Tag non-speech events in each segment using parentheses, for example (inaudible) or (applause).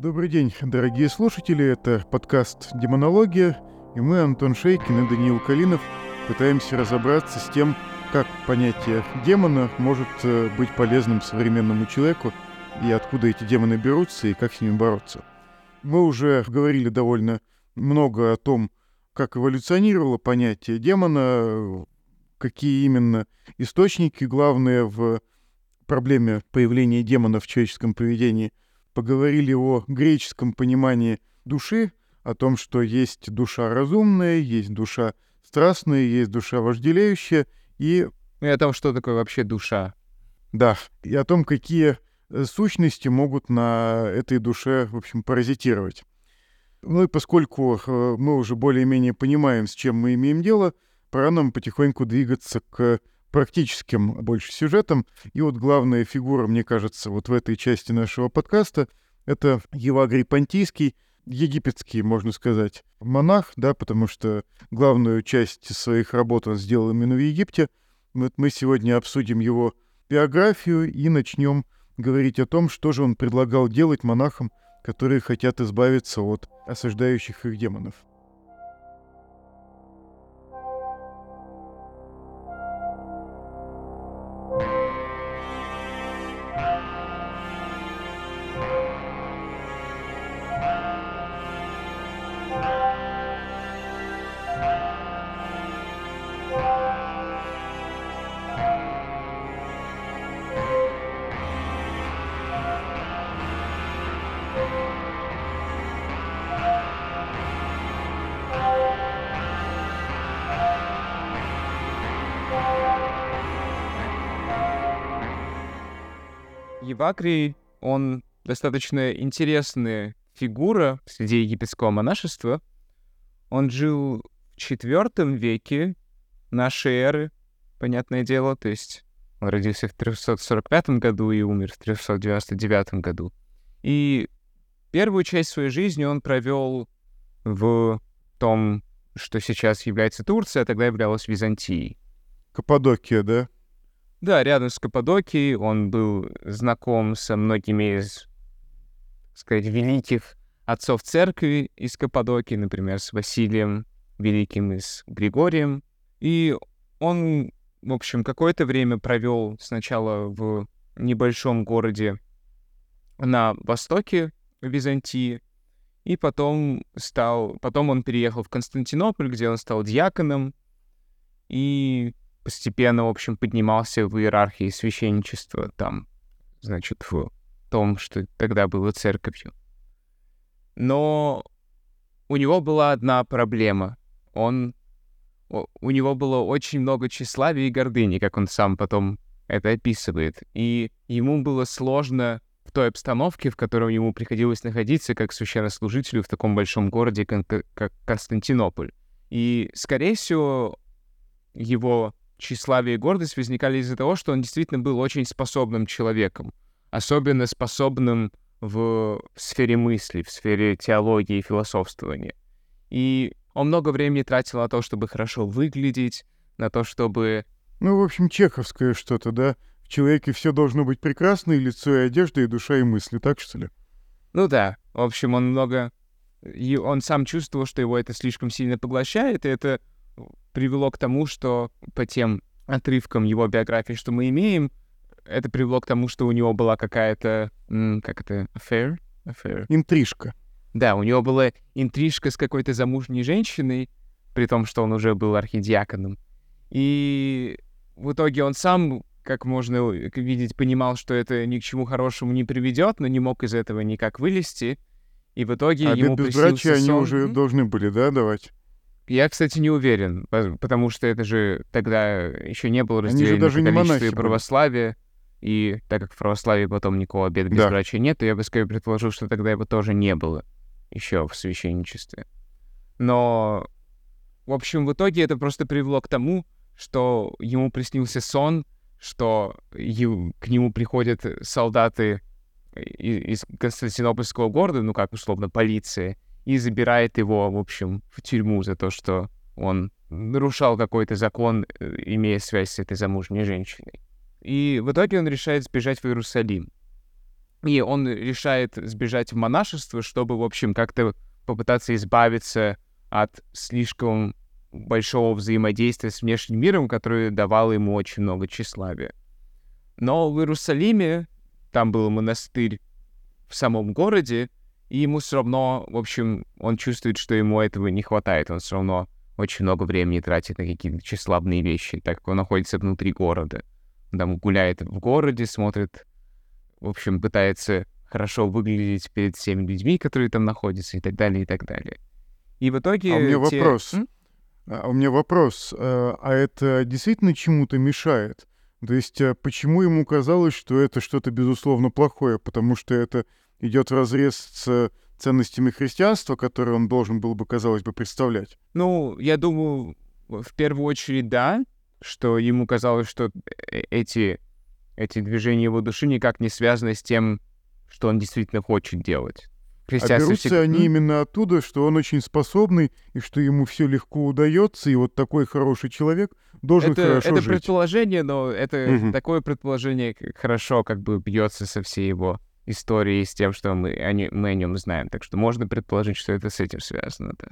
Добрый день, дорогие слушатели. Это подкаст «Демонология», и мы, Антон Шейкин и Даниил Калинов, пытаемся разобраться с тем, как понятие демона может э, быть полезным современному человеку, и откуда эти демоны берутся, и как с ними бороться. Мы уже говорили довольно много о том, как эволюционировало понятие демона, какие именно источники главные в проблеме появления демона в человеческом поведении. Поговорили о греческом понимании души, о том, что есть душа разумная, есть душа страстная, есть душа вожделеющая, и... И о том, что такое вообще душа. Да, и о том, какие э, сущности могут на этой душе, в общем, паразитировать. Ну и поскольку э, мы уже более-менее понимаем, с чем мы имеем дело, пора нам потихоньку двигаться к практическим больше сюжетам. И вот главная фигура, мне кажется, вот в этой части нашего подкаста — это Евагрий Понтийский, египетский, можно сказать, монах, да, потому что главную часть своих работ он сделал именно в Египте. Вот мы сегодня обсудим его биографию и начнем говорить о том, что же он предлагал делать монахам, которые хотят избавиться от осаждающих их демонов. Евакрий, он достаточно интересная фигура среди египетского монашества. Он жил в IV веке нашей эры, понятное дело, то есть он родился в 345 году и умер в 399 году. И первую часть своей жизни он провел в том, что сейчас является Турция, а тогда являлась Византией. Каппадокия, да? Да, рядом с Каппадокией он был знаком со многими из, сказать, великих отцов церкви из Каппадокии, например, с Василием Великим и с Григорием. И он, в общем, какое-то время провел сначала в небольшом городе на востоке Византии, и потом стал, потом он переехал в Константинополь, где он стал диаконом, и постепенно, в общем, поднимался в иерархии священничества там, значит, в том, что тогда было церковью. Но у него была одна проблема. Он... У него было очень много тщеславия и гордыни, как он сам потом это описывает. И ему было сложно в той обстановке, в которой ему приходилось находиться как священнослужителю в таком большом городе, как Константинополь. И, скорее всего, его тщеславие и гордость возникали из-за того, что он действительно был очень способным человеком, особенно способным в сфере мысли, в сфере теологии и философствования. И он много времени тратил на то, чтобы хорошо выглядеть, на то, чтобы... Ну, в общем, чеховское что-то, да? В человеке все должно быть прекрасно, и лицо, и одежда, и душа, и мысли, так что ли? Ну да, в общем, он много... И он сам чувствовал, что его это слишком сильно поглощает, и это привело к тому, что по тем отрывкам его биографии, что мы имеем, это привело к тому, что у него была какая-то, как это, affair? affair? Интрижка. Да, у него была интрижка с какой-то замужней женщиной, при том, что он уже был архидиаконом. И в итоге он сам, как можно видеть, понимал, что это ни к чему хорошему не приведет, но не мог из этого никак вылезти. И в итоге а ему безбрачие сон... они уже должны были, да, давать? Я, кстати, не уверен, потому что это же тогда еще не было разделения даже на католичество и православие. И так как в православии потом никакого обеда безбрачия да. нет, то я бы скорее предположил, что тогда его тоже не было еще в священничестве. Но, в общем, в итоге это просто привело к тому, что ему приснился сон, что к нему приходят солдаты из Константинопольского города, ну как условно полиция, и забирает его, в общем, в тюрьму за то, что он нарушал какой-то закон, э, имея связь с этой замужней женщиной. И в итоге он решает сбежать в Иерусалим. И он решает сбежать в монашество, чтобы, в общем, как-то попытаться избавиться от слишком большого взаимодействия с внешним миром, которое давало ему очень много тщеславия. Но в Иерусалиме, там был монастырь в самом городе, и ему все равно, в общем, он чувствует, что ему этого не хватает. Он все равно очень много времени тратит на какие-то тщеславные вещи, так как он находится внутри города. Он там гуляет в городе, смотрит, в общем, пытается хорошо выглядеть перед всеми людьми, которые там находятся, и так далее, и так далее. И в итоге... А у меня те... вопрос. М? А у меня вопрос. э, А это действительно чему-то мешает? То есть э, почему ему казалось, что это что-то безусловно плохое? Потому что это идет разрез с ценностями христианства, которые он должен был бы, казалось бы, представлять. Ну, я думаю, в первую очередь, да, что ему казалось, что э- эти, эти движения его души никак не связаны с тем, что он действительно хочет делать. А берутся всег- они именно оттуда, что он очень способный, и что ему все легко удается, и вот такой хороший человек должен это, хорошо это жить. предположение, но это Мгм. такое предположение хорошо как бы бьется со всей его историей, с тем, что мы о, нё- мы о нем знаем. Так что можно предположить, что это с этим связано, да.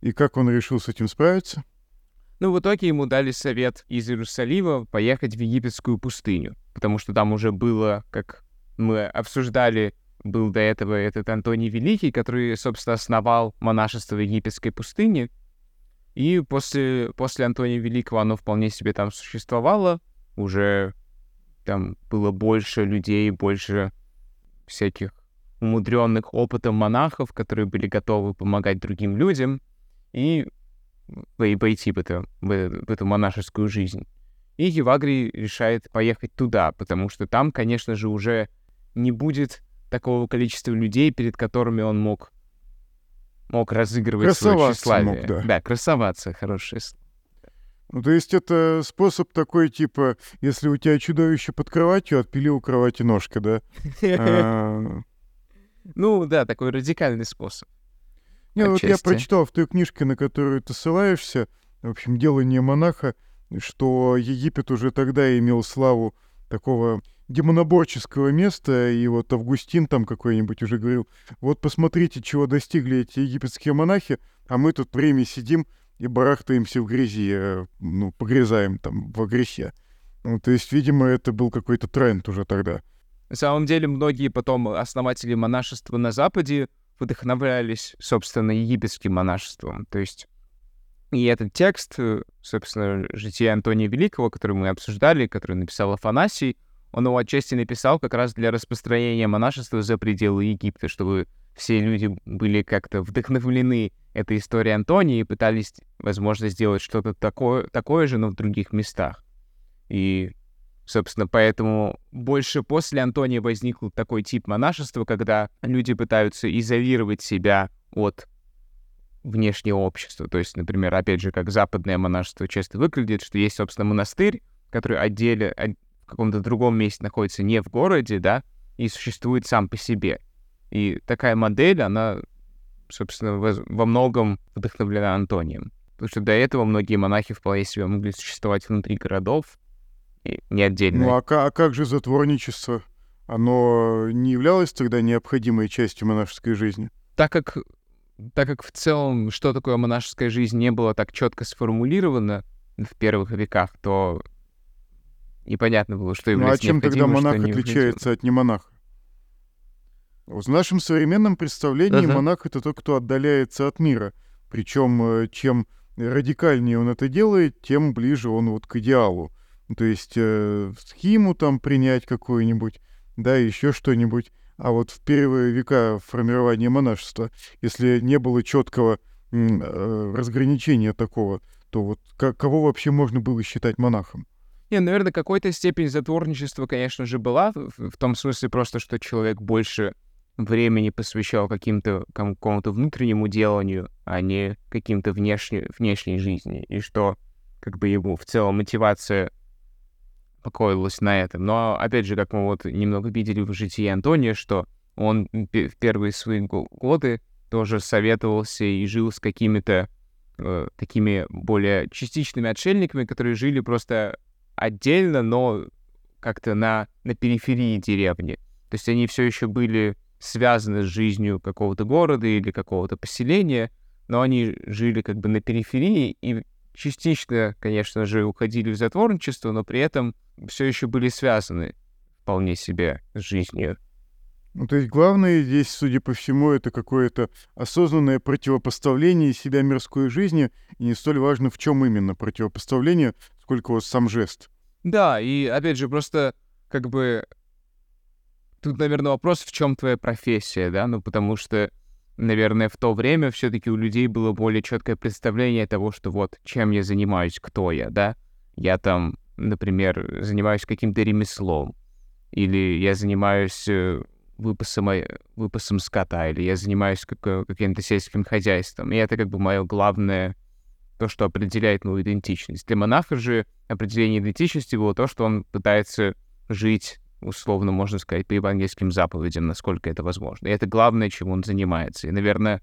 И как он решил с этим справиться? Ну, в итоге ему дали совет из Иерусалима поехать в египетскую пустыню, потому что там уже было, как мы обсуждали, был до этого этот Антоний Великий, который, собственно, основал монашество в египетской пустыне. И после, после Антония Великого оно вполне себе там существовало. Уже там было больше людей, больше всяких умудренных опытом монахов, которые были готовы помогать другим людям. И и пойти в, это, в, эту монашескую жизнь. И Евагрий решает поехать туда, потому что там, конечно же, уже не будет такого количества людей, перед которыми он мог, мог разыгрывать свое Красоваться мог, тщеславие. да. красоваться, хорошее. Ну, то есть это способ такой, типа, если у тебя чудовище под кроватью, отпили у кровати ножка, да? (laughs) А, Ну да, такой радикальный способ. Не, вот я прочитал в той книжке, на которую ты ссылаешься, в общем, «Делание монаха», что Египет уже тогда имел славу такого демоноборческого места, и вот Августин там какой-нибудь уже говорил, вот посмотрите, чего достигли эти египетские монахи, а мы тут время сидим и барахтаемся в грязи, э, ну, погрязаем там во грехе. Ну, то есть, видимо, это был какой-то тренд уже тогда. На самом деле, многие потом основатели монашества на Западе вдохновлялись, собственно, египетским монашеством. То есть и этот текст, э, собственно, «Житие Антония Великого», который мы обсуждали, который написал Афанасий, он его отчасти написал как раз для распространения монашества за пределы Египта, чтобы все люди были как-то вдохновлены этой историей Антония и пытались, возможно, сделать что-то такое, такое же, но в других местах. И, собственно, поэтому больше после Антония возник такой тип монашества, когда люди пытаются изолировать себя от внешнего общества. То есть, например, опять же, как западное монашество часто выглядит, что есть, собственно, монастырь, который отделе, от- в каком-то другом месте находится не в городе, да, и существует сам по себе. И такая модель, она, собственно, во многом вдохновлена Антонием. Потому что до этого многие монахи вполне себе могли существовать внутри городов, и не отдельно. Ну а, а как же затворничество? Оно не являлось тогда необходимой частью монашеской жизни? так как, так как в целом, что такое монашеская жизнь, не было так четко сформулировано в первых веках, то непонятно было, что Ну а является чем тогда монах отличается от немонаха? В нашем современном представлении Ага. монах — это тот, кто отдаляется от мира. Причем чем радикальнее он это делает, тем ближе он вот к идеалу. То есть э, схиму там принять какую-нибудь, да, еще что-нибудь. А вот в первые века формирования монашества, если не было четкого э, разграничения такого, то вот кого вообще можно было считать монахом? Не, наверное, какой-то степень затворничества, конечно же, была, в, в том смысле просто, что человек больше времени посвящал каким-то ком- какому-то внутреннему деланию, а не каким-то внешне, внешней жизни, и что как бы ему в целом мотивация покоилась на этом. Но, опять же, как мы вот немного видели в житии Антония, что он в первые свои го- годы тоже советовался и жил с какими-то э, такими более частичными отшельниками, которые жили просто отдельно, но как-то на, на периферии деревни. То есть они все еще были связаны с жизнью какого-то города или какого-то поселения, но они жили как бы на периферии и частично, конечно же, уходили в затворничество, но при этом все еще были связаны вполне себе с жизнью. Ну, то есть главное здесь, судя по всему, это какое-то осознанное противопоставление себя мирской жизни, и не столь важно, в чем именно противопоставление, сколько вот сам жест. Да, и опять же, просто как бы тут, наверное, вопрос, в чем твоя профессия, да, ну, потому что, наверное, в то время все-таки у людей было более четкое представление того, что вот чем я занимаюсь, кто я, да, я там, например, занимаюсь каким-то ремеслом, или я занимаюсь э, выпасом, выпасом скота, или я занимаюсь как, э, каким-то сельским хозяйством. И это как бы мое главное, то, что определяет мою идентичность. Для монаха же определение идентичности было то, что он пытается жить, условно, можно сказать, по евангельским заповедям, насколько это возможно. И это главное, чем он занимается. И, наверное,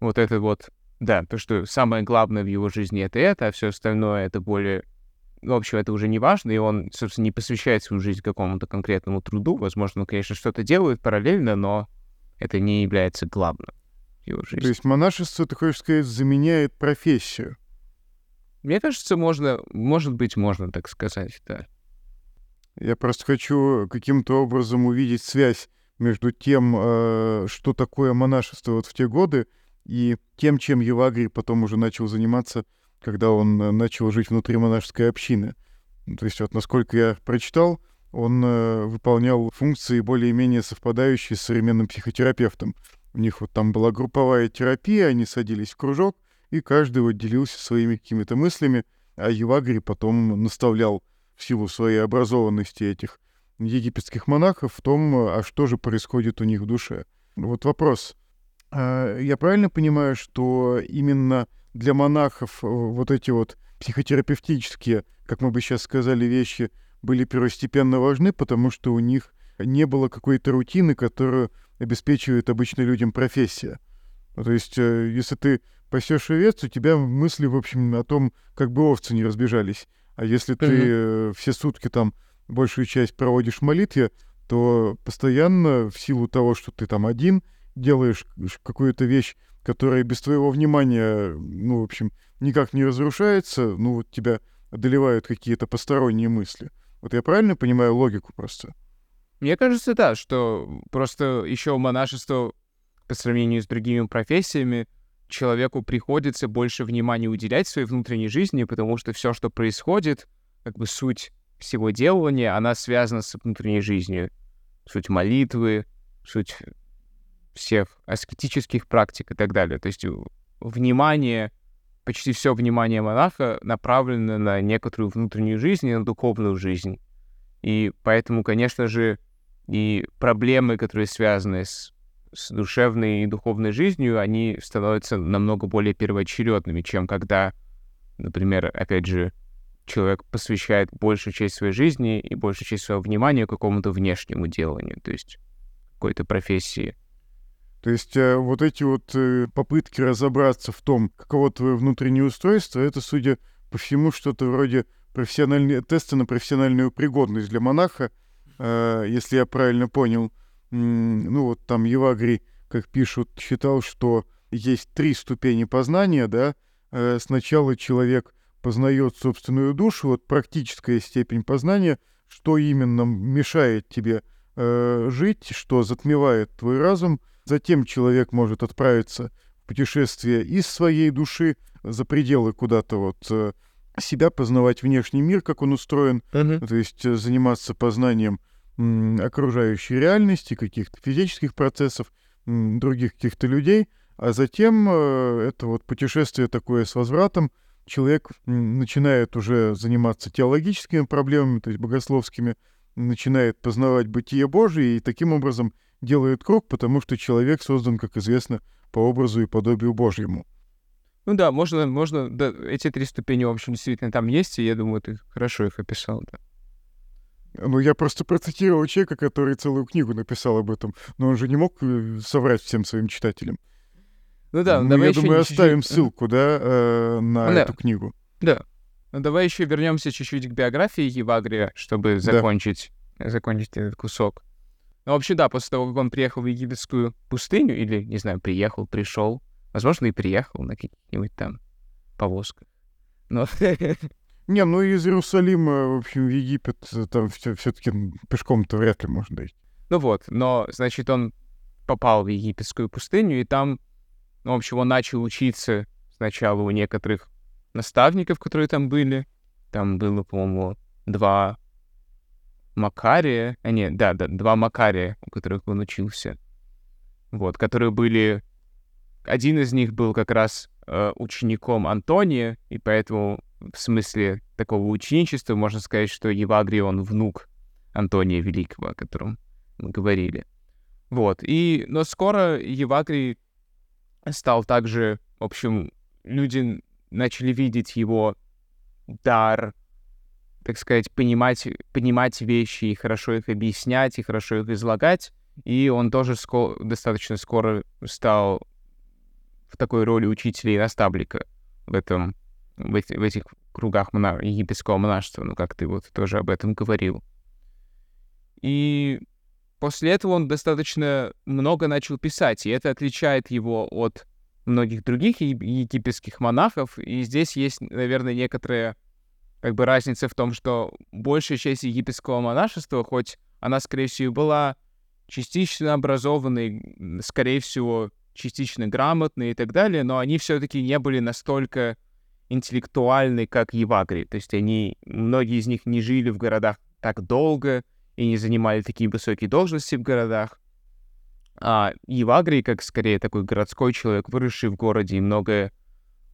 вот это вот, да, то, что самое главное в его жизни — это это, а все остальное — это более в общем, это уже не важно, и он, собственно, не посвящает свою жизнь какому-то конкретному труду. Возможно, он, конечно, что-то делает параллельно, но это не является главным в его жизни. То есть монашество, ты хочешь сказать, заменяет профессию? Мне кажется, можно, может быть, можно так сказать, да. Я просто хочу каким-то образом увидеть связь между тем, э, что такое монашество вот в те годы, и тем, чем Евагрий потом уже начал заниматься когда он э, начал жить внутри монашеской общины. Ну, то есть вот насколько я прочитал, он э, выполнял функции более-менее совпадающие с современным психотерапевтом. У них вот там была групповая терапия, они садились в кружок, и каждый вот делился своими какими-то мыслями, а Евагрий потом наставлял в силу своей образованности этих египетских монахов в том, а что же происходит у них в душе. Вот вопрос. А, я правильно понимаю, что именно для монахов э, вот эти вот психотерапевтические, как мы бы сейчас сказали, вещи были первостепенно важны, потому что у них не было какой-то рутины, которую обеспечивает обычно людям профессия. Ну, то есть, э, если ты пасешь овец, у тебя мысли, в общем, о том, как бы овцы не разбежались. А если ты mm-hmm. все сутки там большую часть проводишь в молитве, то постоянно в силу того, что ты там один, делаешь какую-то вещь, которая без твоего внимания, ну, в общем, никак не разрушается, ну, вот тебя одолевают какие-то посторонние мысли. Вот я правильно понимаю логику просто? Мне кажется, да, что просто еще монашество по сравнению с другими профессиями человеку приходится больше внимания уделять своей внутренней жизни, потому что все, что происходит, как бы суть всего делания, она связана с внутренней жизнью. Суть молитвы, суть всех аскетических практик и так далее. То есть внимание, почти все внимание монаха направлено на некоторую внутреннюю жизнь и на духовную жизнь. И поэтому, конечно же, и проблемы, которые связаны с, с душевной и духовной жизнью, они становятся намного более первоочередными, чем когда, например, опять же, человек посвящает большую часть своей жизни и большую часть своего внимания какому-то внешнему деланию, то есть какой-то профессии. То есть э, вот эти вот э, попытки разобраться в том, каково твое внутреннее устройство, это, судя по всему, что-то вроде профессиональные тесты на профессиональную пригодность для монаха, э, если я правильно понял. Ну вот там Евагрий, как пишут, считал, что есть три ступени познания, да. Сначала человек познает собственную душу, вот практическая степень познания, что именно мешает тебе жить, что затмевает твой разум — Затем человек может отправиться в путешествие из своей души за пределы куда-то вот э, себя, познавать внешний мир, как он устроен, uh-huh. то есть э, заниматься познанием окружающей реальности, каких-то физических процессов, других каких-то людей, а затем э, это вот путешествие такое с возвратом, человек начинает уже заниматься теологическими проблемами, то есть богословскими, начинает познавать бытие Божие, и таким образом делает круг, потому что человек создан, как известно, по образу и подобию Божьему. Ну да, можно, можно, да, эти три ступени, в общем, действительно там есть, и я думаю, ты хорошо их описал, да. Ну, я просто процитировал человека, который целую книгу написал об этом, но он же не мог э, соврать всем своим читателям. Ну да, ну, давай я еще думаю, чуть-чуть... оставим ссылку, да, э, на да. эту книгу. Да. Ну давай еще вернемся чуть-чуть к биографии Евагрия, чтобы закончить, да. закончить этот кусок. Ну, вообще, да, после того, как он приехал в египетскую пустыню, или, не знаю, приехал, пришел, возможно, и приехал на каких-нибудь там повозках. Но... (laughs) Не, ну из Иерусалима, в общем, в Египет э, там все-таки пешком-то вряд ли можно дойти. Ну вот, но, значит, он попал в египетскую пустыню, и там, ну, в общем, он начал учиться сначала у некоторых наставников, которые там были. Там было, по-моему, два Макария, а нет, да, да, два Макария, у которых он учился. Вот, которые были... Один из них был как раз э, учеником Антония, и поэтому в смысле такого ученичества можно сказать, что Евагрий, он внук Антония Великого, о котором мы говорили. Вот, и... Но скоро Евагрий стал также, в общем, люди начали видеть его дар так сказать, понимать, понимать вещи и хорошо их объяснять, и хорошо их излагать. И он тоже ско- достаточно скоро стал в такой роли учителя и наставника в этом, в, эти, в этих кругах мона- египетского монашества, ну, как ты вот тоже об этом говорил. И после этого он достаточно много начал писать, и это отличает его от многих других египетских монахов, и здесь есть, наверное, некоторая как бы разница в том, что большая часть египетского монашества, хоть она, скорее всего, была частично образованной, скорее всего, частично грамотной и так далее, но они все-таки не были настолько интеллектуальны, как Евагри. То есть они, многие из них не жили в городах так долго и не занимали такие высокие должности в городах. А Евагри, как скорее такой городской человек, выросший в городе и многое,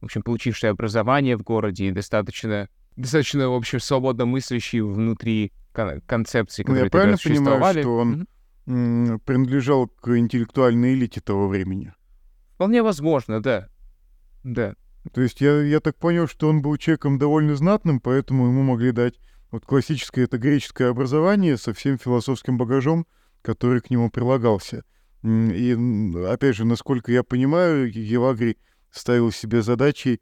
в общем, получивший образование в городе и достаточно достаточно, в общем, свободно мыслящий внутри кон- концепции, которые ну, я правильно понимаю, что он mm-hmm. принадлежал к интеллектуальной элите того времени? Вполне возможно, да. Да. То есть я, я так понял, что он был человеком довольно знатным, поэтому ему могли дать вот классическое это греческое образование со всем философским багажом, который к нему прилагался. И, опять же, насколько я понимаю, Евагрий ставил себе задачей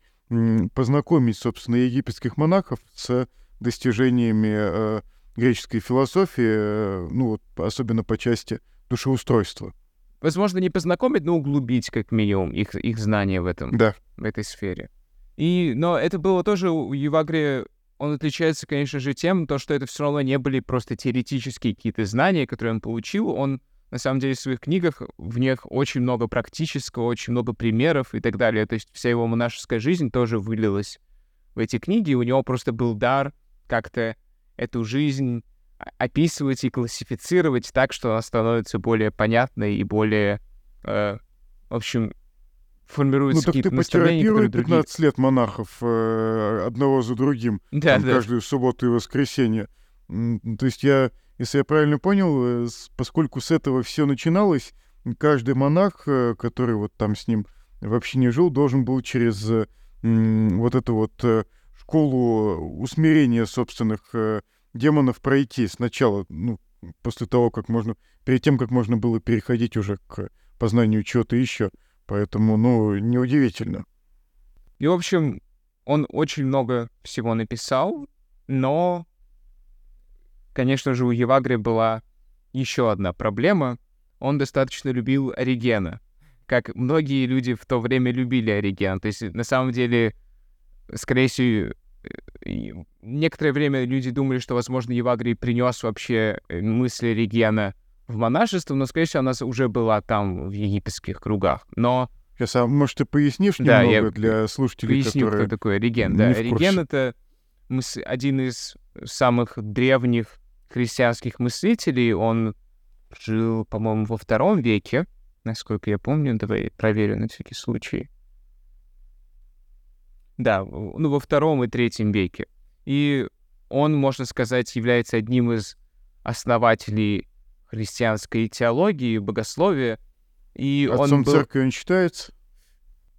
познакомить, собственно, египетских монахов с достижениями э, греческой философии, э, ну вот особенно по части душеустройства. Возможно, не познакомить, но углубить как минимум их, их знания в этом, да. в этой сфере. И, но это было тоже у Евагрия, он отличается, конечно же, тем, то, что это все равно не были просто теоретические какие-то знания, которые он получил, он на самом деле, в своих книгах в них очень много практического, очень много примеров и так далее. То есть вся его монашеская жизнь тоже вылилась в эти книги, и у него просто был дар как-то эту жизнь описывать и классифицировать так, что она становится более понятной и более, э, в общем, формируется ну, какие-то ты потерапируй 15 другие... лет монахов э, одного за другим, (laughs) да, там, да. каждую субботу и воскресенье. То есть я если я правильно понял, э, поскольку с этого все начиналось, каждый монах, э, который вот там с ним вообще не жил, должен был через вот эту вот э, школу усмирения собственных демонов пройти сначала, ну, после того, как можно, перед тем, как можно было переходить уже к познанию чего-то еще. Поэтому, ну, неудивительно. И, в общем, он очень много всего написал, но Конечно же, у Евагри была еще одна проблема. Он достаточно любил Оригена, как многие люди в то время любили Ориген. То есть, на самом деле, скорее всего, некоторое время люди думали, что, возможно, Евагрий принес вообще э, мысли Оригена в монашество, но, скорее всего, она уже была там в египетских кругах. Но... Сейчас, а может, ты пояснишь да, немного я для слушателей, поясню, которые... кто такой Ориген. Да, Ориген — это один из самых древних христианских мыслителей. Он жил, по-моему, во втором веке, насколько я помню. Давай проверю на всякий случай. Да, ну, во втором и третьем веке. И он, можно сказать, является одним из основателей христианской теологии, богословия. И Отцом он был... церкви он считается?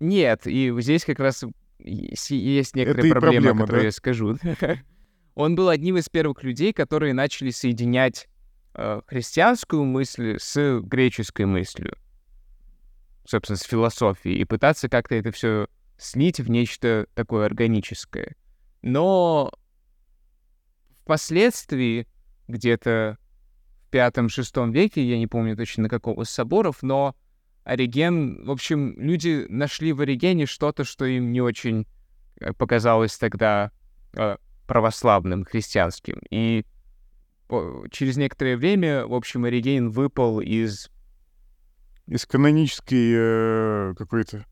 Нет, и здесь как раз есть некоторые проблемы, проблема, которые да? я скажу. (laughs) Он был одним из первых людей, которые начали соединять э, христианскую мысль с греческой мыслью, собственно, с философией, и пытаться как-то это все слить в нечто такое органическое. Но впоследствии, где-то пятом-шестом веке, я не помню точно на какого из соборов, но Ориген, в общем, люди нашли в Оригене что-то, что им не очень э, показалось тогда э, православным, христианским. И через некоторое время, в общем, Ориген выпал из... Из канонической э, какой-то...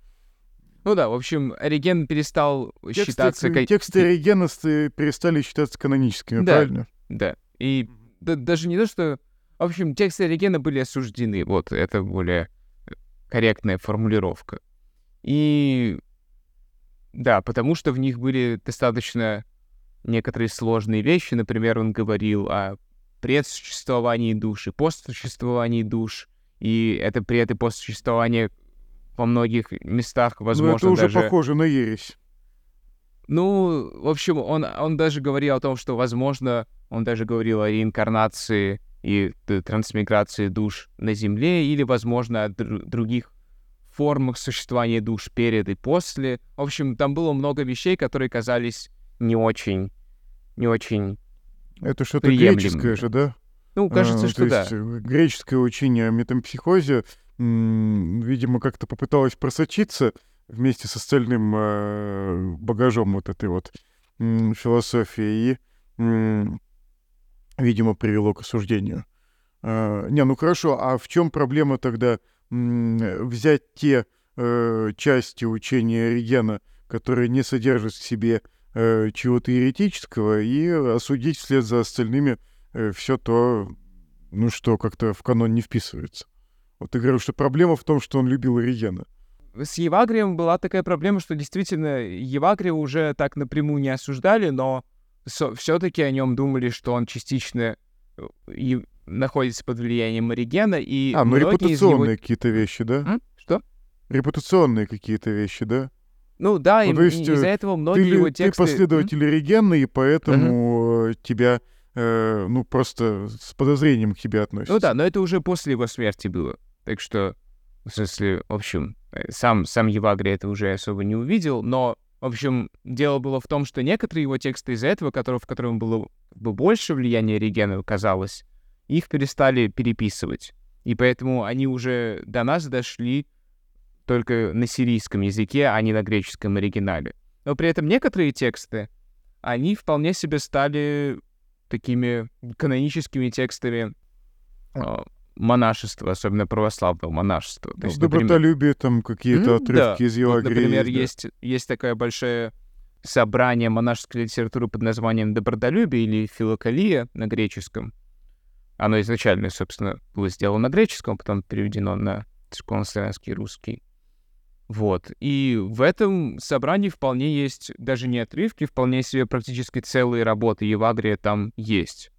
Ну да, в общем, Ориген перестал тексты, считаться... Тексты Оригена перестали считаться каноническими, да, правильно? Да, и да, даже не то, что... В общем, тексты Оригена были осуждены, вот, это более корректная формулировка. И да, потому что в них были достаточно некоторые сложные вещи. Например, он говорил о предсуществовании души, постсуществовании душ, и это пред и постсуществование во многих местах, возможно, Ну, это уже даже... похоже на ересь. Ну, в общем, он, он даже говорил о том, что, возможно, он даже говорил о реинкарнации и трансмиграции душ на Земле, или, возможно, о др- других формах существования душ перед и после. В общем, там было много вещей, которые казались не очень, не очень Это что-то греческое же, да? Ну, кажется, а, что то да. Есть э, греческое учение о метампсихозе, видимо, как-то попыталось просочиться вместе с остальным э, багажом вот этой вот философии и, видимо, привело к осуждению. А, не, ну хорошо, а в чем проблема тогда взять те э, части учения Регена, которые не содержат в себе э, чего-то еретического, и осудить вслед за остальными э, все то, ну что как-то в канон не вписывается. Вот ты говорил, что проблема в том, что он любил Регена. С Евагрием была такая проблема, что действительно Евагрия уже так напрямую не осуждали, но все-таки о нем думали, что он частично и находится под влиянием Оригена, и А, ну репутационные его... какие-то вещи, да? М? Что? Репутационные какие-то вещи, да? Ну да, ну, и, есть, из-за э, этого многие ты, его тексты... Ты последователь М? Оригена, и поэтому uh-huh. тебя, э, ну, просто с подозрением к тебе относятся. Ну да, но это уже после его смерти было. Так что, в смысле, в общем, э, сам, сам Евагрий это уже особо не увидел, но в общем, дело было в том, что некоторые его тексты из-за этого, которые, в котором было бы больше влияния Регена, казалось, их перестали переписывать. И поэтому они уже до нас дошли только на сирийском языке, а не на греческом оригинале. Но при этом некоторые тексты, они вполне себе стали такими каноническими текстами э, монашества, особенно православного монашества. То ну, есть, добротолюбие, там какие-то отрывки да. из Евагрии. Вот, например, есть, да. есть, есть такое большое собрание монашеской литературы под названием «Добродолюбие» или «Филокалия» на греческом. Оно изначально, собственно, было сделано на греческом, потом переведено на церковнославянский русский. Вот. И в этом собрании вполне есть даже не отрывки, вполне себе практически целые работы Евагрия там есть,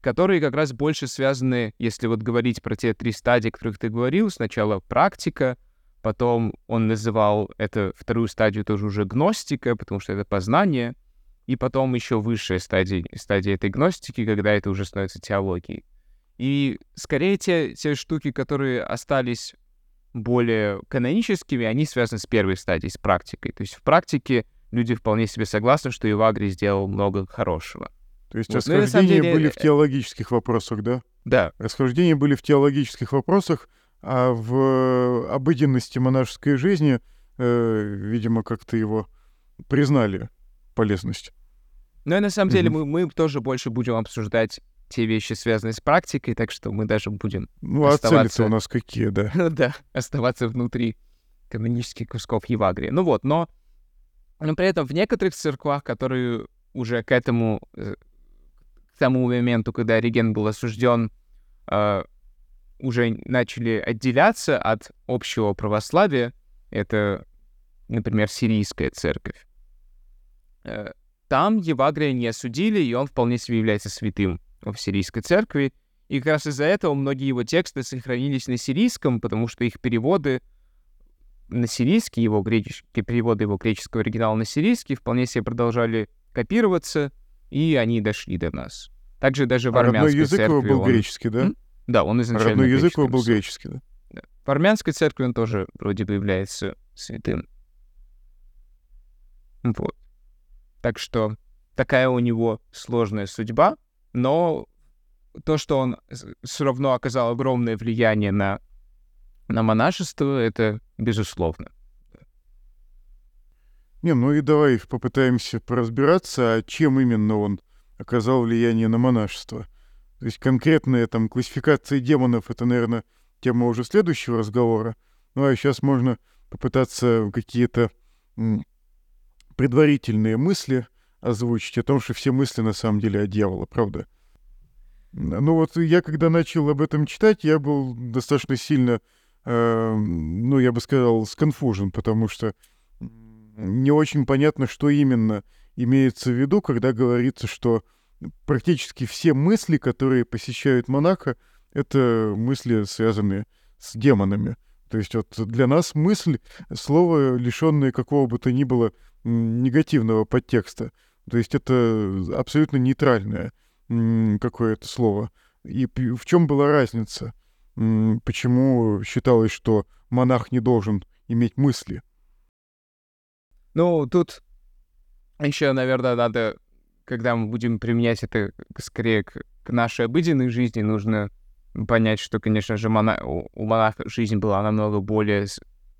которые как раз больше связаны, если вот говорить про те три стадии, о которых ты говорил, сначала практика, потом он называл это вторую стадию тоже уже гностика, потому что это познание, и потом еще высшая стадия, стадия этой гностики, когда это уже становится теологией. И скорее те, те штуки, которые остались более каноническими, они связаны с первой стадией, с практикой. То есть в практике люди вполне себе согласны, что Ивагрий сделал много хорошего. То есть вот. Ну, расхождения деле... были в теологических вопросах, да? Да. Расхождения были в теологических вопросах, а в обыденности монашеской жизни, э, видимо, как-то его признали полезность. Ну и на самом mm-hmm. деле мы, мы тоже больше будем обсуждать те вещи, связанные с практикой, так что мы даже будем Ну, а цели-то у нас какие, да? (laughs) да, оставаться внутри канонических кусков Евагрия. Ну вот, но, но при этом в некоторых церквах, которые уже к этому, э, к тому моменту, когда Ориген был осужден, э, уже начали отделяться от общего православия, это, например, сирийская церковь. Э, там Евагрия не осудили, и он вполне себе является святым в сирийской церкви. И как раз из-за этого многие его тексты сохранились на сирийском, потому что их переводы на сирийский, его греческие переводы его греческого оригинала на сирийский вполне себе продолжали копироваться, и они дошли до нас. Также даже в а армянской родной язык церкви его был он... греческий, да? Да, он изначально Родной язык его был греческий, да? да? В армянской церкви он тоже вроде бы является святым. Вот. Так что такая у него сложная судьба, но то, что он все равно оказал огромное влияние на, на монашество, это безусловно. Не, ну и давай попытаемся поразбираться, а чем именно он оказал влияние на монашество. То есть конкретная там классификация демонов — это, наверное, тема уже следующего разговора. Ну а сейчас можно попытаться какие-то предварительные мысли озвучить о том, что все мысли на самом деле о дьяволе, правда? Ну вот я, когда начал об этом читать, я был достаточно сильно, э, ну, я бы сказал, сконфужен, потому что не очень понятно, что именно имеется в виду, когда говорится, что практически все мысли, которые посещают монаха, это мысли, связанные с демонами. То есть вот для нас мысль — слово, лишенное какого бы то ни было негативного подтекста. То есть это абсолютно нейтральное какое-то слово. И в чем была разница? Почему считалось, что монах не должен иметь мысли? Ну, тут еще, наверное, надо, когда мы будем применять это скорее к, к нашей обыденной жизни, нужно понять, что, конечно же, мона... у монаха жизнь была намного более,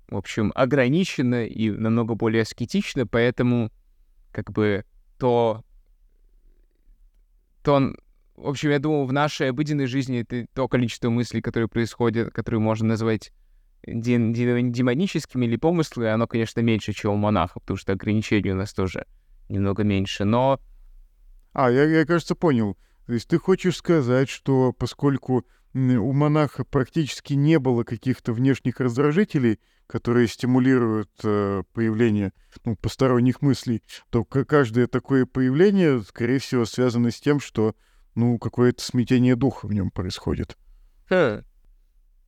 в общем, ограничена и намного более аскетична, поэтому как бы то, то в общем, я думаю, в нашей обыденной жизни это то количество мыслей, которые происходят, которые можно назвать демоническими или помыслы, оно, конечно, меньше, чем у монаха, потому что ограничений у нас тоже немного меньше, но... А, я, я, кажется, понял. То есть ты хочешь сказать, что поскольку у монаха практически не было каких-то внешних раздражителей, которые стимулируют э, появление ну, посторонних мыслей, то каждое такое появление, скорее всего, связано с тем, что ну, какое-то смятение духа в нем происходит. Хм.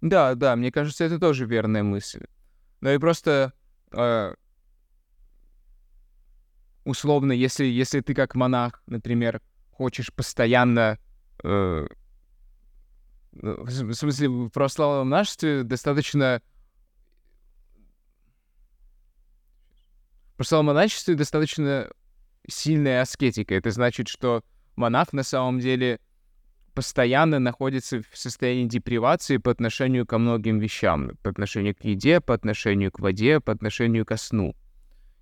Да, да, мне кажется, это тоже верная мысль. Ну и просто э, условно, если, если ты как монах, например, хочешь постоянно э, ну, в смысле, в православном нашестве достаточно... В православном монашестве достаточно сильная аскетика. Это значит, что монах на самом деле постоянно находится в состоянии депривации по отношению ко многим вещам. По отношению к еде, по отношению к воде, по отношению ко сну.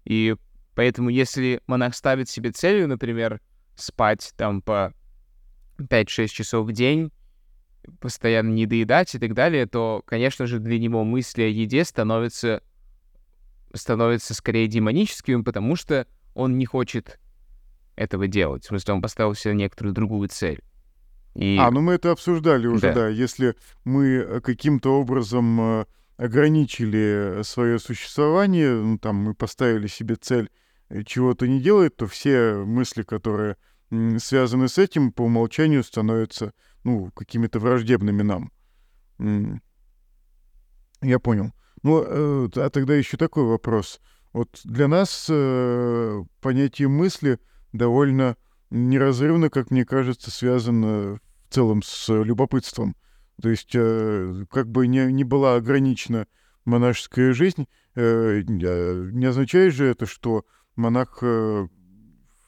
И поэтому, если монах ставит себе целью, например, спать там по 5-6 часов в день, постоянно не доедать и так далее, то, конечно же, для него мысли о еде становятся, становятся скорее демоническими, потому что он не хочет этого делать. В смысле, он поставил себе некоторую другую цель. И... А, ну мы это обсуждали уже, да. да. Если мы э, каким-то образом э, ограничили свое существование, ну, там мы поставили себе цель э, чего-то не делать, то все мысли, которые связаны с этим, по умолчанию становятся ну, какими-то враждебными нам. Я понял. Ну, э, а тогда еще такой вопрос. Вот для нас э, понятие мысли довольно неразрывно, как мне кажется, связано в целом с любопытством. То есть, э, как бы не, не была ограничена монашеская жизнь, э, не означает же это, что монах э,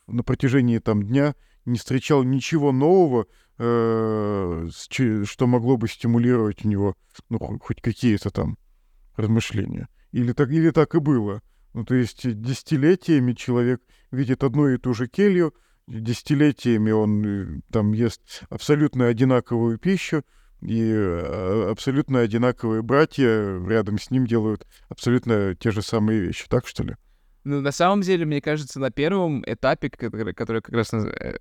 на протяжении там дня не встречал ничего нового, э, что могло бы стимулировать у него ну, хоть какие-то там размышления. Или так, или так и было. Ну, то есть десятилетиями человек видит одну и ту же келью, десятилетиями он э, там ест абсолютно одинаковую пищу, и э, абсолютно одинаковые братья рядом с ним делают абсолютно те же самые вещи. Так что ли? Ну, на самом деле, мне кажется, на первом этапе, который, который как раз э,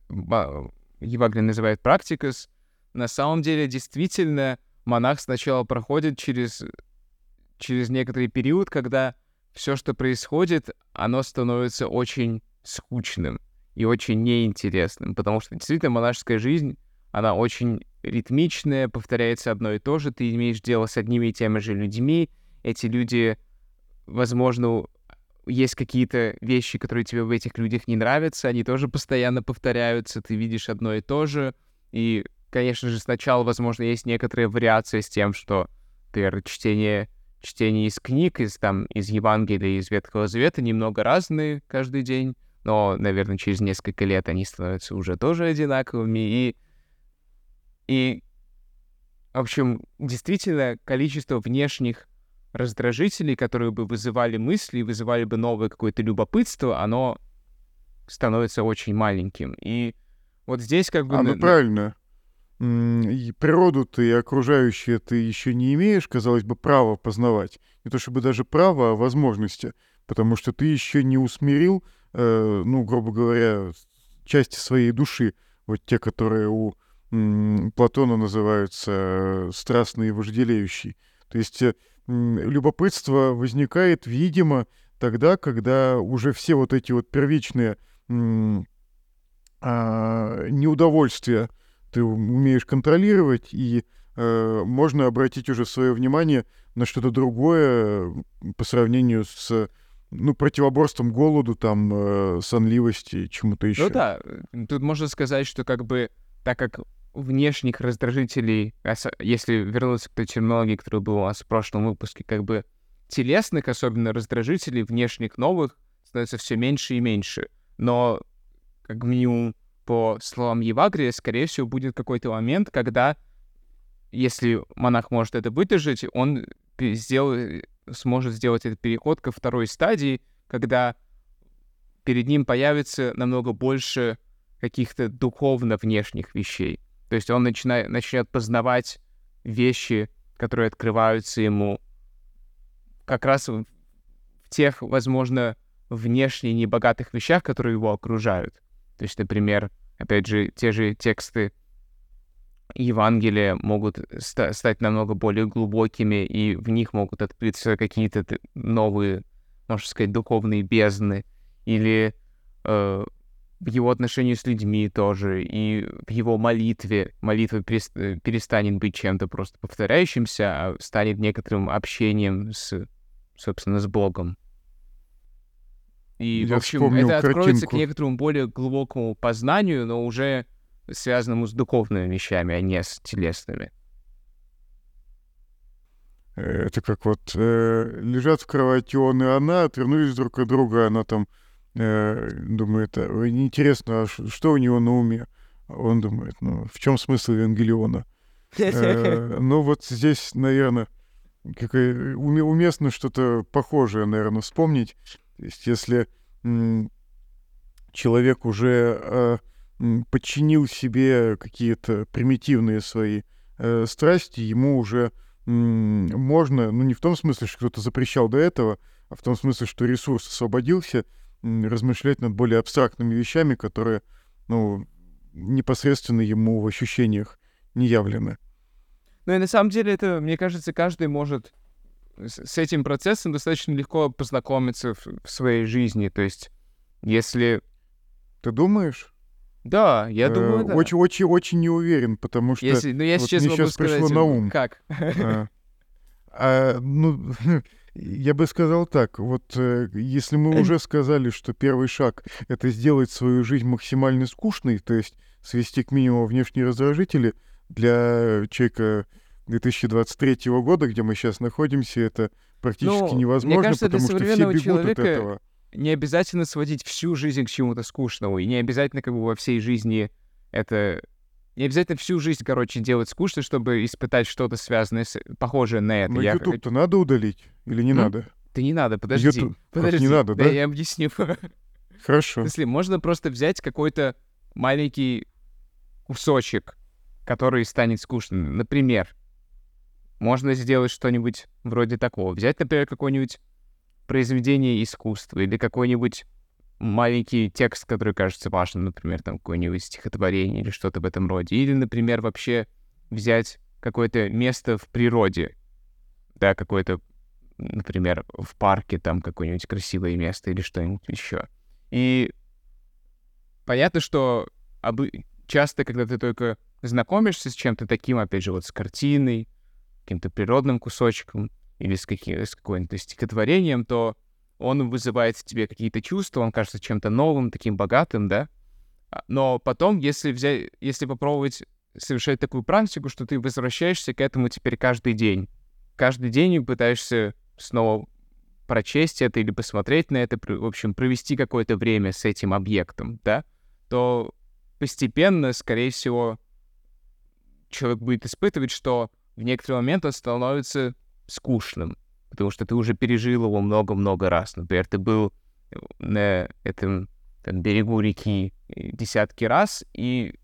Евагрин называет практикас, на самом деле действительно монах сначала проходит через, через некоторый период, когда все, что происходит, оно становится очень скучным и очень неинтересным, потому что действительно монашеская жизнь, она очень ритмичная, повторяется одно и то же, ты имеешь дело с одними и теми же людьми, эти люди, возможно, есть какие-то вещи, которые тебе в этих людях не нравятся, они тоже постоянно повторяются, ты видишь одно и то же. И, конечно же, сначала, возможно, есть некоторые вариации с тем, что, например, чтение, чтение из книг, из, там, из Евангелия, из Ветхого Завета немного разные каждый день, но, наверное, через несколько лет они становятся уже тоже одинаковыми. И, И, в общем, действительно, количество внешних раздражителей, которые бы вызывали мысли, вызывали бы новое какое-то любопытство, оно становится очень маленьким. И вот здесь как бы... А, ну правильно. Природу ты и окружающее ты еще не имеешь, казалось бы, права познавать. Не то чтобы даже право, а возможности. Потому что ты еще не усмирил, э, ну, грубо говоря, части своей души. Вот те, которые у м, Платона называются э, страстный и вожделеющий. То есть э, любопытство возникает, видимо, тогда, когда уже все вот эти вот первичные а, неудовольствия ты умеешь контролировать, и э, можно обратить уже свое внимание на что-то другое по сравнению с ну, противоборством голоду, там, э, сонливости, чему-то еще. Ну да, тут можно сказать, что как бы, так как внешних раздражителей, если вернуться к той терминологии, которая была у нас в прошлом выпуске, как бы телесных, особенно раздражителей, внешних новых, становится все меньше и меньше. Но, как минимум, по словам Евагрия, скорее всего, будет какой-то момент, когда, если монах может это выдержать, он сделает, сможет сделать этот переход ко второй стадии, когда перед ним появится намного больше каких-то духовно внешних вещей. То есть он начинает, начнет познавать вещи, которые открываются ему как раз в, тех, возможно, внешне небогатых вещах, которые его окружают. То есть, например, опять же, те же тексты Евангелия могут ста- стать намного более глубокими, и в них могут открыться какие-то новые, можно сказать, духовные бездны, или э, в его отношении с людьми тоже, и в его молитве. Молитва э, перестанет быть чем-то просто повторяющимся, а станет некоторым общением с, собственно, с Богом. И, Я в общем, это откроется к некоторому более глубокому познанию, но уже связанному с духовными вещами, а не с телесными. Это как вот э, лежат в кровати он и она, отвернулись друг от друга, она там э, думает, а, интересно, а что у него на уме? Он думает, ну, в чем смысл Евангелиона? Э, (laughs) ну, вот здесь, наверное, уместно что-то похожее, наверное, вспомнить. То есть, если человек уже э, подчинил себе какие-то примитивные свои э, страсти, ему уже можно, ну не в том смысле, что кто-то запрещал до этого, а в том смысле, что ресурс освободился, размышлять над более абстрактными вещами, которые, ну, непосредственно ему в ощущениях не явлены. Ну и на самом деле это, мне кажется, каждый может с этим процессом достаточно легко познакомиться в, в своей жизни. То есть, если... Ты думаешь? Да, я э, думаю, да. Очень-очень-очень не уверен, потому что если, ну, я вот сейчас мне сейчас сказать, пришло на ум. Как? А, а, ну, (laughs) Я бы сказал так, вот э, если мы уже сказали, что первый шаг — это сделать свою жизнь максимально скучной, то есть свести к минимуму внешние раздражители, для человека 2023 года, где мы сейчас находимся, это практически ну, невозможно, кажется, потому что все бегут от этого. Не обязательно сводить всю жизнь к чему-то скучному, и не обязательно как бы во всей жизни это не обязательно всю жизнь, короче, делать скучно, чтобы испытать что-то связанное с... похожее на это. Но я... YouTube-то надо удалить или не М? надо? Да не надо, подожди. YouTube... Подожди, не надо, да? Да, я объясню. (laughs) Хорошо. Если можно просто взять какой-то маленький кусочек, который станет скучным. Например, можно сделать что-нибудь вроде такого. Взять, например, какое-нибудь произведение искусства или какой-нибудь маленький текст, который кажется важным, например, там какое-нибудь стихотворение или что-то в этом роде. Или, например, вообще взять какое-то место в природе, да, какое-то, например, в парке там какое-нибудь красивое место или что-нибудь еще. И понятно, что обы... часто, когда ты только знакомишься с чем-то таким, опять же, вот с картиной, каким-то природным кусочком или с, каким... с каким-то стихотворением, то он вызывает в тебе какие-то чувства, он кажется чем-то новым, таким богатым, да? А, но потом, если взять, если попробовать совершать такую практику, что ты возвращаешься к этому теперь каждый день, каждый день пытаешься снова прочесть это или посмотреть на это, в общем, провести какое-то время с этим объектом, да, то постепенно, скорее всего, человек будет испытывать, что в некоторый момент он становится скучным, потому что ты уже пережил его много-много раз. Например, ты был на этом там, берегу реки десятки раз, и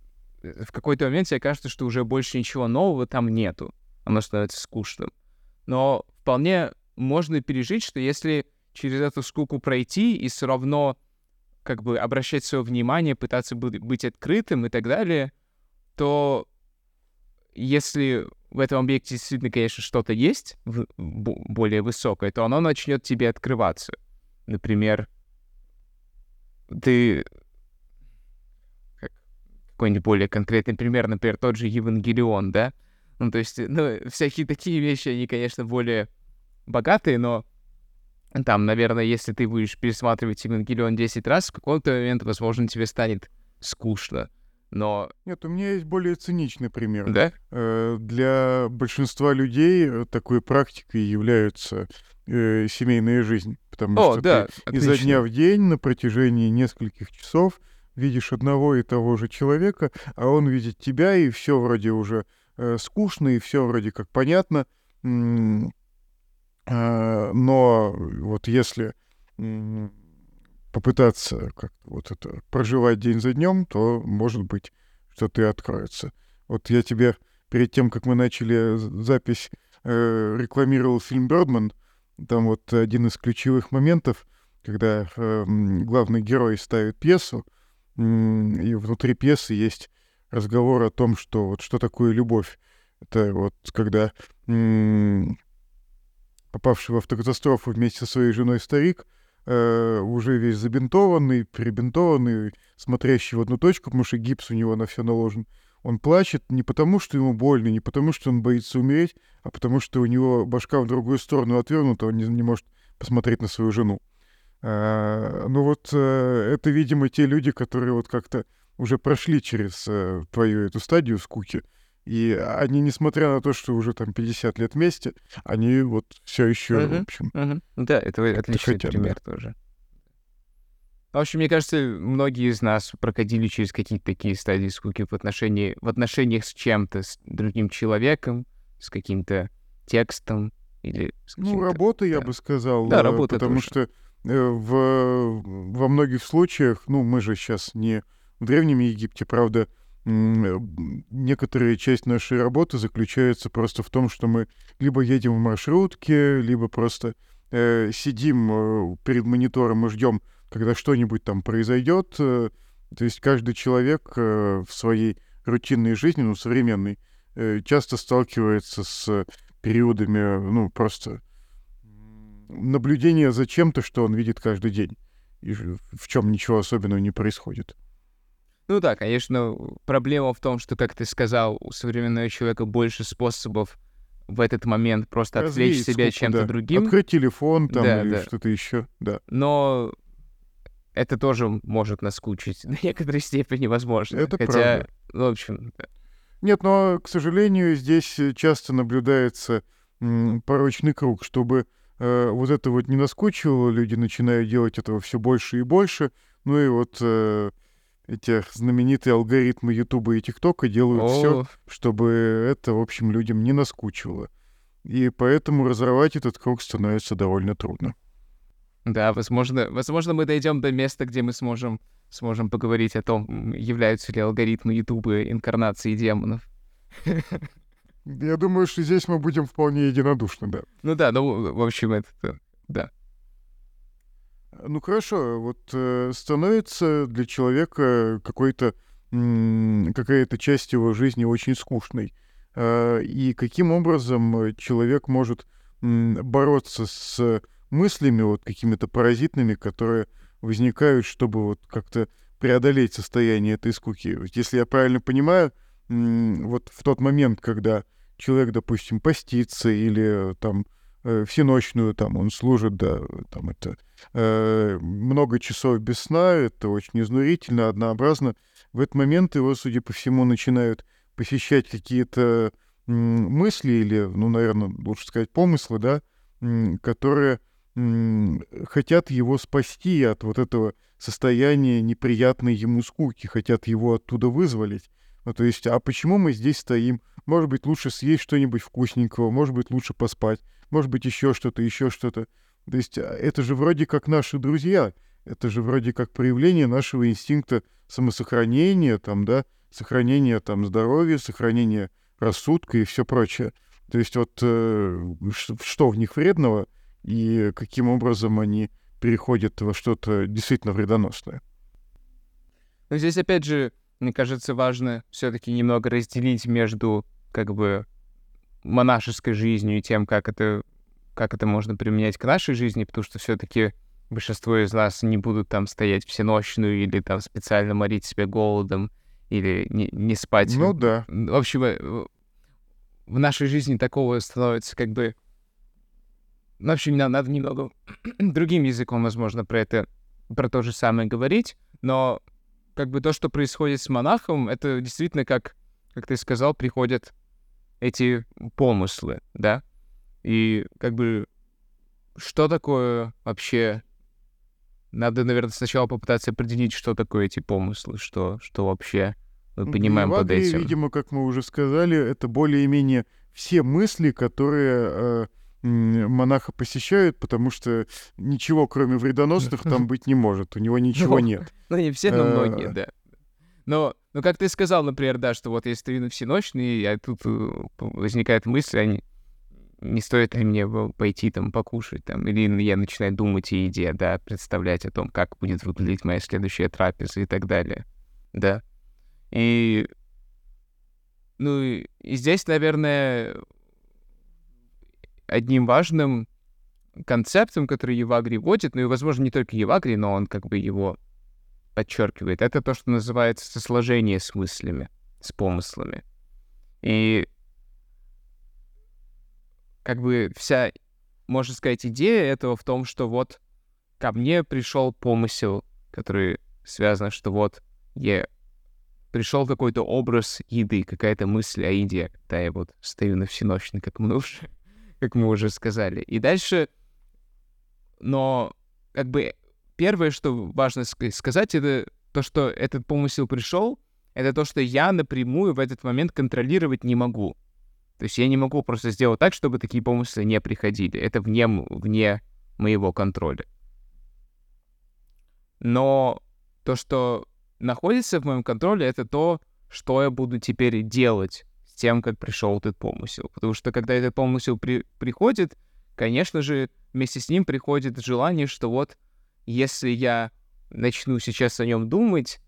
в какой-то момент тебе кажется, что уже больше ничего нового там нету. Оно становится скучным. Но вполне можно пережить, что если через эту скуку пройти и все равно как бы обращать свое внимание, пытаться быть открытым и так далее, то если в этом объекте действительно, конечно, что-то есть более высокое, то оно начнет тебе открываться. Например, ты какой-нибудь более конкретный пример, например, тот же Евангелион, да? Ну, то есть, ну, всякие такие вещи, они, конечно, более богатые, но там, наверное, если ты будешь пересматривать Евангелион 10 раз, в какой-то момент, возможно, тебе станет скучно. Но... Нет, у меня есть более циничный пример. Да? Э, для большинства людей э, такой практикой является э, семейная жизнь. Потому О, что да, ты изо дня в день на протяжении нескольких часов видишь одного и того же человека, а он видит тебя, и все вроде уже э, скучно, и все вроде как понятно. Э, но вот если попытаться как вот это проживать день за днем, то может быть что-то и откроется. Вот я тебе перед тем, как мы начали запись, э, рекламировал фильм Бёрдман. Там вот один из ключевых моментов, когда э, главный герой ставит пьесу, э, и внутри пьесы есть разговор о том, что вот что такое любовь. Это вот когда э, попавший в автокатастрофу вместе со своей женой старик э, уже весь забинтованный, перебинтованный, смотрящий в одну точку, потому что гипс у него на все наложен. Он плачет не потому, что ему больно, не потому, что он боится умереть, а потому что у него башка в другую сторону отвернута, он не, не может посмотреть на свою жену. А, ну вот а, это, видимо, те люди, которые вот как-то уже прошли через а, твою эту стадию скуки, и они, несмотря на то, что уже там 50 лет вместе, они вот все еще, uh-huh, в общем... Uh-huh. Да, это отличный хотят, пример да. тоже. В общем, мне кажется, многие из нас проходили через какие-то такие стадии скуки в, отношении, в отношениях с чем-то, с другим человеком, с каким-то текстом или с Ну, работа, да. я бы сказал. Да, работа Потому тоже. что э, в, во многих случаях, ну, мы же сейчас не в Древнем Египте, правда, некоторая часть нашей работы заключается просто в том, что мы либо едем в маршрутке, либо просто э, сидим э, перед монитором и ждем, когда что-нибудь там произойдет. Э, то есть каждый человек э, в своей рутинной жизни, ну, современной, э, часто сталкивается с периодами, ну, просто наблюдения за чем-то, что он видит каждый день, и в чем ничего особенного не происходит. Ну да, конечно, проблема в том, что, как ты сказал, у современного человека больше способов в этот момент просто Развеять отвлечь себя скуку, чем-то да. другим. Открыть телефон там Да, или да. что-то еще, да. Но это тоже может наскучить (laughs) до некоторой степени, возможно. Это Хотя, правда. ну, в общем, да. Нет, но, к сожалению, здесь часто наблюдается м, порочный круг, чтобы э, вот это вот не наскучивало, люди начинают делать этого все больше и больше, ну и вот э, эти знаменитые алгоритмы Ютуба и ТикТока делают все, чтобы это, в общем, людям не наскучивало. И поэтому разорвать этот круг становится довольно трудно. да, возможно, возможно, мы дойдем до места, где мы сможем, сможем поговорить о том, являются ли алгоритмы Ютуба инкарнацией демонов. Я думаю, что здесь мы будем вполне единодушны, да. Ну да, ну, в общем, это, да. Ну хорошо, вот э, становится для человека какой-то какая-то часть его жизни очень скучной. Э, и каким образом человек может бороться с мыслями вот какими-то паразитными, которые возникают, чтобы вот как-то преодолеть состояние этой скуки. Если я правильно понимаю, вот в тот момент, когда человек, допустим, постится или э, там всеночную там он служит, да, там это э, много часов без сна, это очень изнурительно, однообразно. В этот момент его, судя по всему, начинают посещать какие-то мысли или, ну, наверное, лучше сказать, помыслы, да, которые хотят его спасти от вот этого состояния неприятной ему скуки, хотят его оттуда вызволить. Ну, то есть, а почему мы здесь стоим может быть, лучше съесть что-нибудь вкусненького, может быть, лучше поспать, может быть, еще что-то, еще что-то. То есть а, это же вроде как наши друзья, это же вроде как проявление нашего инстинкта самосохранения, там, да, сохранения там здоровья, сохранения рассудка и все прочее. То есть вот э, что в них вредного и каким образом они переходят во что-то действительно вредоносное. Но здесь опять же, мне кажется, важно все-таки немного разделить между как бы монашеской жизнью и тем, как это, как это можно применять к нашей жизни, потому что все-таки большинство из нас не будут там стоять всеночную или там специально морить себя голодом или не, не спать. Ну да. В общем, э, в нашей жизни такого становится как бы... Ну, в общем, нам надо немного (clears throat) другим языком, возможно, про это, про то же самое говорить, но как бы то, что происходит с монахом, это действительно, как, как ты сказал, приходят эти помыслы, да? И как бы что такое вообще надо, наверное, сначала попытаться определить, что такое эти помыслы, что, что вообще мы понимаем под этим. видимо, как мы уже сказали, это более-менее все мысли, которые э, монаха посещают, потому что ничего, кроме вредоносных, там (laughs) быть не может. У него ничего ну, нет. Ну, не все, но многие, да. Но, ну, как ты сказал, например, да, что вот если ты всеночный, а тут э, возникает мысль, они не стоит ли мне пойти там покушать, там, или я начинаю думать о еде, да, представлять о том, как будет выглядеть моя следующая трапеза и так далее, да. И, ну, и здесь, наверное, одним важным концептом, который Евагри вводит, ну и, возможно, не только Евагри, но он как бы его подчеркивает, это то, что называется сложение с мыслями, с помыслами. И как бы вся, можно сказать, идея этого в том, что вот ко мне пришел помысел, который связан, что вот я пришел какой-то образ еды, какая-то мысль о еде, когда я вот стою на всеночной, как мы уже, (laughs) как мы уже сказали. И дальше, но как бы первое, что важно сказать, это то, что этот помысел пришел, это то, что я напрямую в этот момент контролировать не могу. То есть я не могу просто сделать так, чтобы такие помыслы не приходили. Это вне, вне моего контроля. Но то, что находится в моем контроле, это то, что я буду теперь делать с тем, как пришел этот помысел. Потому что когда этот помысел при, приходит, конечно же, вместе с ним приходит желание, что вот если я начну сейчас о нем думать,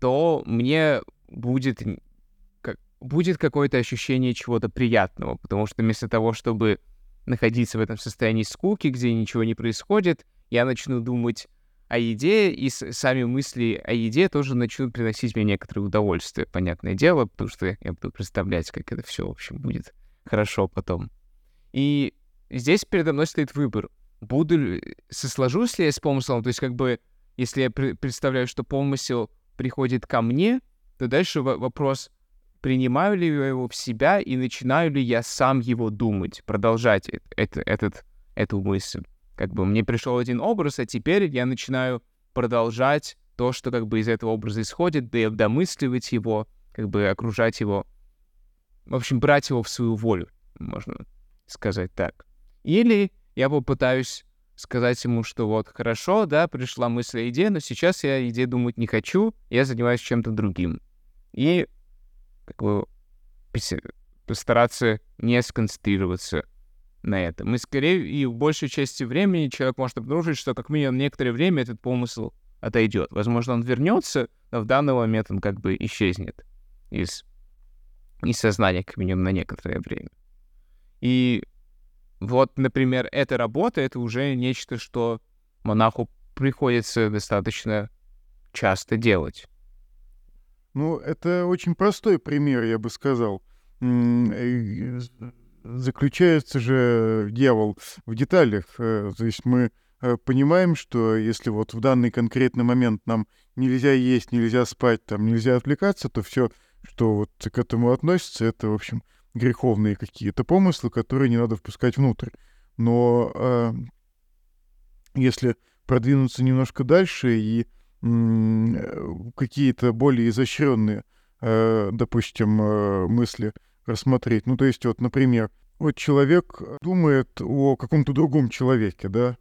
то мне будет будет какое-то ощущение чего-то приятного, потому что вместо того, чтобы находиться в этом состоянии скуки, где ничего не происходит, я начну думать о еде, и сами мысли о еде тоже начнут приносить мне некоторое удовольствие, понятное дело, потому что я буду представлять, как это все, в общем, будет хорошо потом. И здесь передо мной стоит выбор. Буду сосложусь ли я с помыслом, то есть как бы, если я представляю, что помысел приходит ко мне, то дальше вопрос, принимаю ли я его в себя и начинаю ли я сам его думать, продолжать это, этот, эту мысль. Как бы мне пришел один образ, а теперь я начинаю продолжать то, что как бы из этого образа исходит, да домысливать его, как бы окружать его, в общем, брать его в свою волю, можно сказать так. Или я попытаюсь сказать ему, что вот хорошо, да, пришла мысль о идее, но сейчас я идее думать не хочу, я занимаюсь чем-то другим. И как бы постараться не сконцентрироваться на этом. И скорее, и в большей части времени человек может обнаружить, что как минимум некоторое время этот помысл отойдет. Возможно, он вернется, но в данный момент он как бы исчезнет из, из сознания, как минимум, на некоторое время. И вот, например, эта работа — это уже нечто, что монаху приходится достаточно часто делать. Ну, это очень простой пример, я бы сказал. Заключается же дьявол в деталях. Э, то есть мы э, понимаем, что если вот в данный конкретный момент нам нельзя есть, нельзя спать, там нельзя отвлекаться, то все, что вот к этому относится, это, в общем, греховные какие-то помыслы, которые не надо впускать внутрь. Но э, если продвинуться немножко дальше и какие-то более изощренные, э, допустим, э, мысли рассмотреть. Ну, то есть, вот, например, вот человек думает о каком-то другом человеке, да?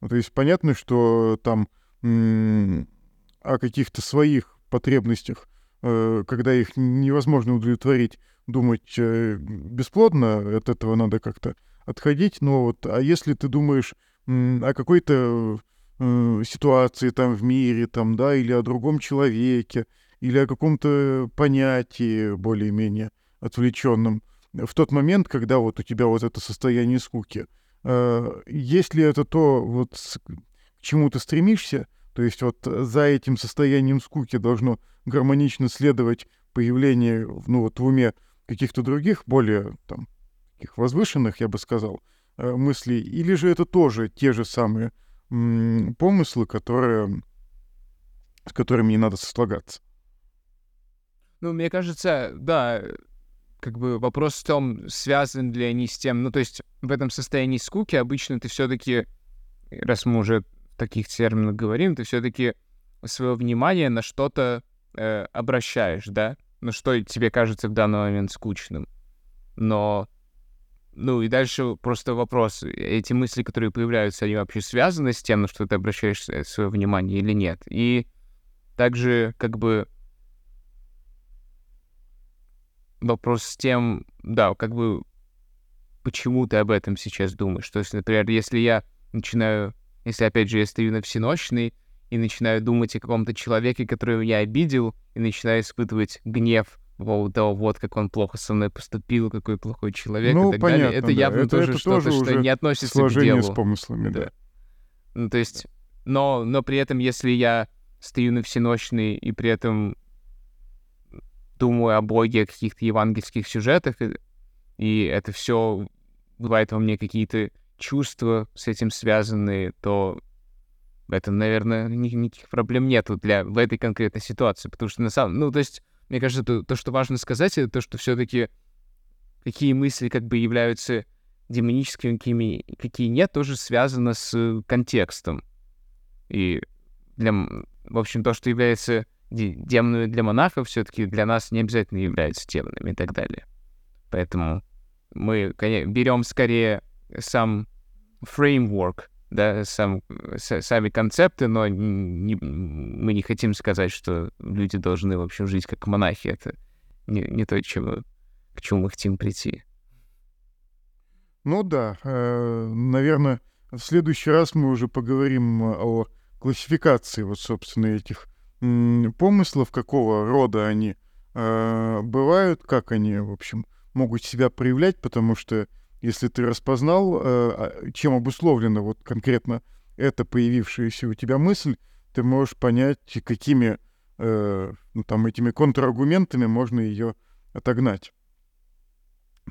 Ну, то есть понятно, что там о каких-то своих потребностях, э, когда их невозможно удовлетворить, думать э, бесплодно, от этого надо как-то отходить. Но вот, а если ты думаешь о какой-то э, ситуации там в мире, там, да, или о другом человеке, или о каком-то понятии более-менее отвлеченном, в тот момент, когда вот у тебя вот это состояние скуки, э, если это то, вот к чему ты стремишься, то есть вот за этим состоянием скуки должно гармонично следовать появление, ну вот в уме каких-то других, более там, таких возвышенных, я бы сказал, э, мыслей, или же это тоже те же самые помыслы, которые, с которыми не надо сослагаться? Ну, мне кажется, да, как бы вопрос в том, связан ли они с тем, ну, то есть в этом состоянии скуки обычно ты все-таки, раз мы уже таких терминах говорим, ты все-таки свое внимание на что-то э, обращаешь, да? Ну, что тебе кажется в данный момент скучным. Но, ну, и дальше просто вопрос, эти мысли, которые появляются, они вообще связаны с тем, на что ты обращаешь свое внимание или нет? И также, как бы, вопрос с тем, да, как бы, почему ты об этом сейчас думаешь? То есть, например, если я начинаю, если, опять же, я стою на всеночный и начинаю думать о каком-то человеке, которого я обидел, и начинаю испытывать гнев поводу того, вот как он плохо со мной поступил, какой плохой человек ну, и так понятно, далее. Это да. явно это, тоже это что-то, тоже что не относится к делу. с помыслами, да. да. Ну, то есть, но, но при этом, если я стою на всеночный и при этом думаю о Боге, о каких-то евангельских сюжетах, и, и это все бывает во мне какие-то чувства с этим связанные, то в этом, наверное, никаких проблем нету для в этой конкретной ситуации, потому что на самом, ну, то есть, мне кажется, то, то что важно сказать, это то, что все-таки какие мысли как бы являются демоническими, какими, какие нет, тоже связано с контекстом. И для, в общем, то, что является демонами для монахов, все-таки для нас не обязательно являются демонами и так далее. Поэтому мы берем скорее сам фреймворк, да, сам, сами концепты, но не, мы не хотим сказать, что люди должны, в общем, жить как монахи. Это не, не то, чему, к чему мы хотим прийти. Ну да, э, наверное, в следующий раз мы уже поговорим о классификации вот, собственно, этих помыслов, какого рода они э, бывают, как они, в общем, могут себя проявлять, потому что если ты распознал, э, а, чем обусловлена вот конкретно эта появившаяся у тебя мысль, ты можешь понять, какими э, ну, там, этими контраргументами можно ее отогнать.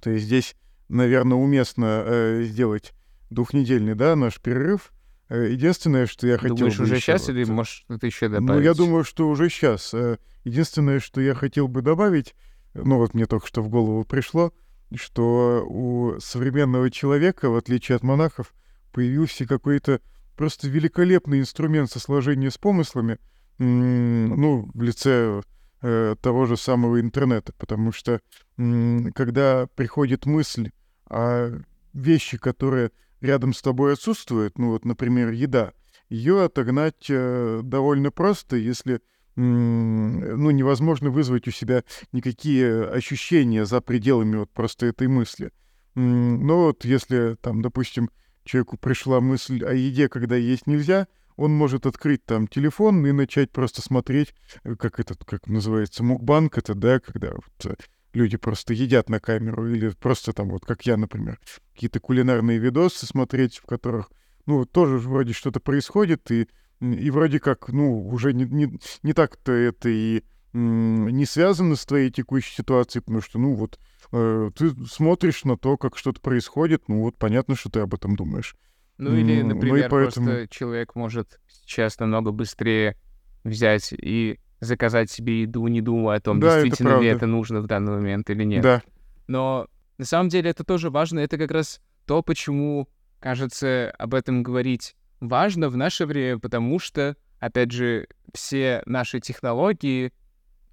То есть здесь, наверное, уместно э, сделать двухнедельный да, наш перерыв, единственное, что я хотел Думаешь, бы уже сейчас вот... или, может, это еще добавить? Ну, я думаю, что уже сейчас. Единственное, что я хотел бы добавить, ну вот мне только что в голову пришло, что у современного человека, в отличие от монахов, появился какой-то просто великолепный инструмент со сложения с помыслами, ну, в лице э, того же самого интернета, потому что когда приходит мысль о вещи, которые рядом с тобой отсутствует, ну вот, например, еда, ее отогнать э, довольно просто, если ну, невозможно вызвать у себя никакие ощущения за пределами вот просто этой мысли. Но вот если там, допустим, человеку пришла мысль о еде, когда есть нельзя, он может открыть там телефон и начать просто смотреть, э, как этот, как называется, мукбанк это, да, когда вот э, люди просто едят на камеру, или просто там, вот как я, например, какие-то кулинарные видосы смотреть, в которых, ну, тоже вроде что-то происходит, и, и вроде как, ну, уже не, не, не так-то это и не связано с твоей текущей ситуацией, потому что, ну, вот, э, ты смотришь на то, как что-то происходит, ну, вот понятно, что ты об этом думаешь. Ну, или, например, ну, поэтому... просто человек может сейчас намного быстрее взять и заказать себе еду, не думая о том, да, действительно это ли это нужно в данный момент или нет. Да. Но на самом деле это тоже важно. Это как раз то, почему, кажется, об этом говорить важно в наше время, потому что, опять же, все наши технологии,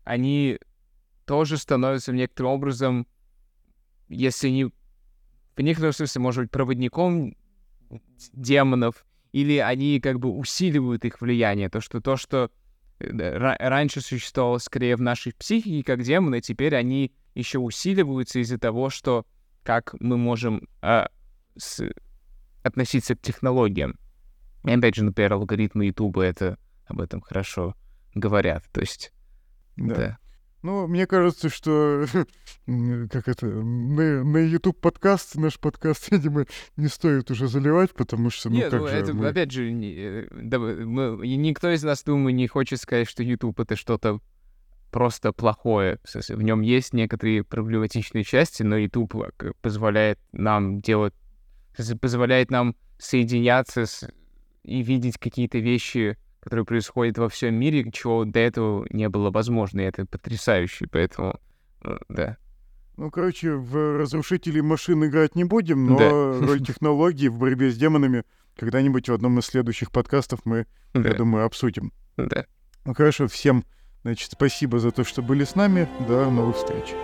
они тоже становятся некоторым образом если не в некотором смысле, может быть, проводником демонов, или они как бы усиливают их влияние. То, что то, что э, раньше существовало скорее в нашей психике как демоны, теперь они еще усиливаются из-за того, что как мы можем а, с, относиться к технологиям. И опять же, например, алгоритмы Ютуба это об этом хорошо говорят. То есть, да. да. Ну, мне кажется, что (laughs) как это, на, на YouTube подкаст, наш подкаст, (laughs) видимо, не стоит уже заливать, потому что, ну, Нет, как ну, же это, мы... опять же, не, э, да, мы, никто из нас, думаю, не хочет сказать, что YouTube — это что-то просто плохое. В нем есть некоторые проблематичные части, но YouTube э, позволяет нам делать, позволяет нам соединяться с, и видеть какие-то вещи, которые происходят во всем мире, чего до этого не было возможно, и это потрясающе, поэтому, э, да. Ну, короче, в разрушителей машин играть не будем, но да. роль (laughs) технологий в борьбе с демонами когда-нибудь в одном из следующих подкастов мы, да. я думаю, обсудим. Да. Ну, хорошо, всем, значит, спасибо за то, что были с нами. До новых встреч.